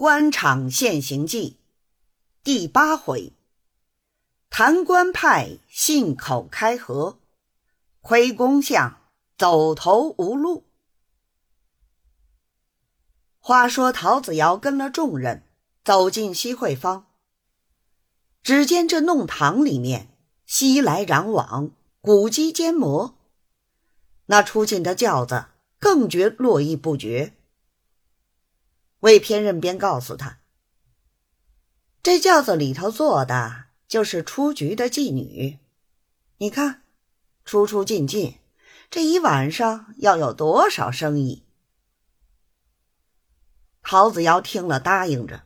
官场现形记第八回：谭官派信口开河，亏公相走投无路。话说陶子尧跟了众人走进西会坊，只见这弄堂里面熙来攘往，古迹兼磨，那出进的轿子更觉络绎不绝。魏偏任便告诉他：“这轿子里头坐的就是出局的妓女，你看，出出进进，这一晚上要有多少生意？”陶子尧听了，答应着，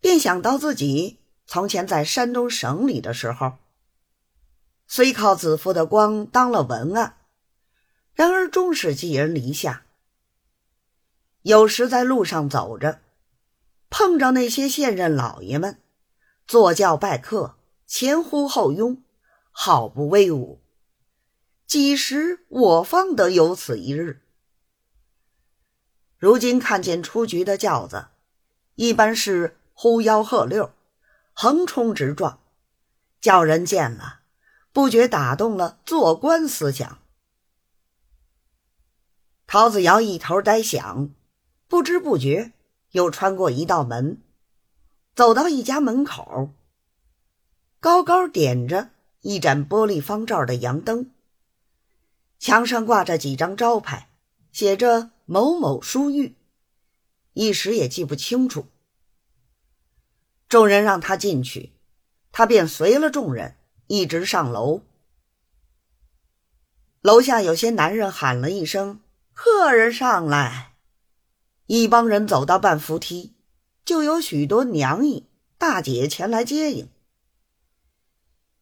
便想到自己从前在山东省里的时候，虽靠子父的光当了文案，然而终是寄人篱下。有时在路上走着，碰着那些现任老爷们，坐轿拜客，前呼后拥，好不威武。几时我方得有此一日？如今看见出局的轿子，一般是呼吆喝溜，横冲直撞，叫人见了，不觉打动了做官思想。陶子尧一头呆想。不知不觉，又穿过一道门，走到一家门口。高高点着一盏玻璃方罩的洋灯，墙上挂着几张招牌，写着“某某书寓”，一时也记不清楚。众人让他进去，他便随了众人一直上楼。楼下有些男人喊了一声：“客人上来。”一帮人走到半扶梯，就有许多娘姨、大姐前来接应。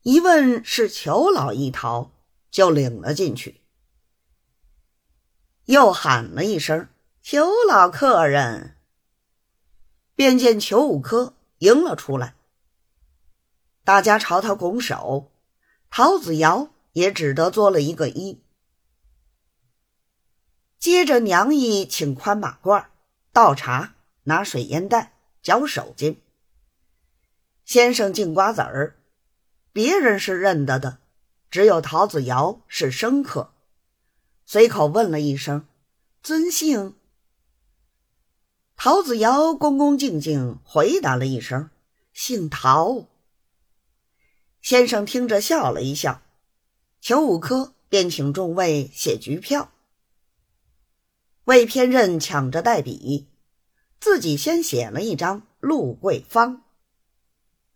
一问是裘老一逃，就领了进去。又喊了一声“裘老客人”，便见裘五科迎了出来。大家朝他拱手，陶子尧也只得作了一个揖。接着娘姨请宽马褂。倒茶，拿水烟袋，嚼手巾。先生敬瓜子儿，别人是认得的，只有陶子尧是生客，随口问了一声：“尊姓？”陶子尧恭恭敬敬回答了一声：“姓陶。”先生听着笑了一笑，裘五科便请众位写局票。魏偏任抢着代笔，自己先写了一张“陆桂芳”。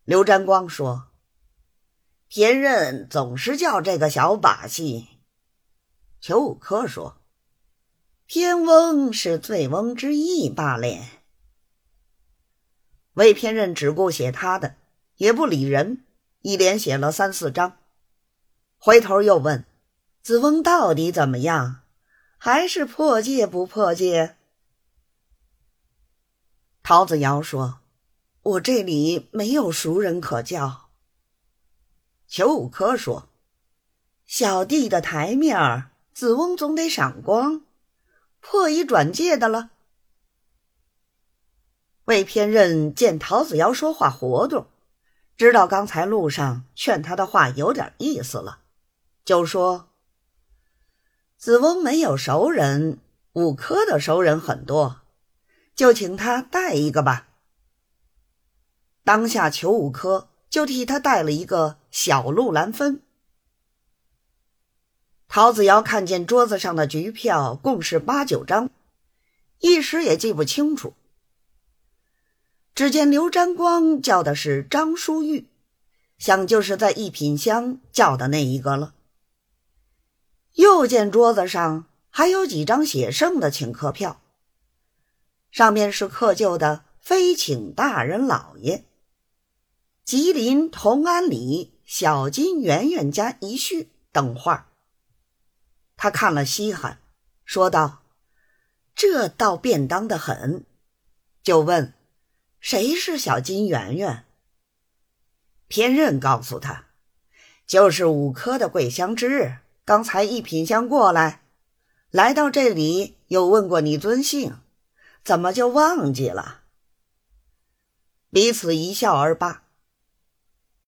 刘占光说：“偏任总是叫这个小把戏。”裘五科说：“偏翁是醉翁之意罢了。”魏偏任只顾写他的，也不理人，一连写了三四张，回头又问：“子翁到底怎么样？”还是破戒不破戒？陶子尧说：“我这里没有熟人可叫。”裘五科说：“小弟的台面儿子翁总得赏光，破一转戒的了。”魏偏任见陶子尧说话活动，知道刚才路上劝他的话有点意思了，就说。子翁没有熟人，五科的熟人很多，就请他带一个吧。当下求五科就替他带了一个小陆兰芬。陶子尧看见桌子上的局票共是八九张，一时也记不清楚。只见刘占光叫的是张书玉，想就是在一品香叫的那一个了。又见桌子上还有几张写剩的请客票，上面是刻就的“非请大人老爷”、“吉林同安里小金圆圆家一叙”等话。他看了稀罕，说道：“这倒便当的很。”就问：“谁是小金圆圆？”偏任告诉他：“就是五科的桂香枝。”刚才一品香过来。来到这里又问过你尊姓。怎么就忘记了？彼此一笑而罢。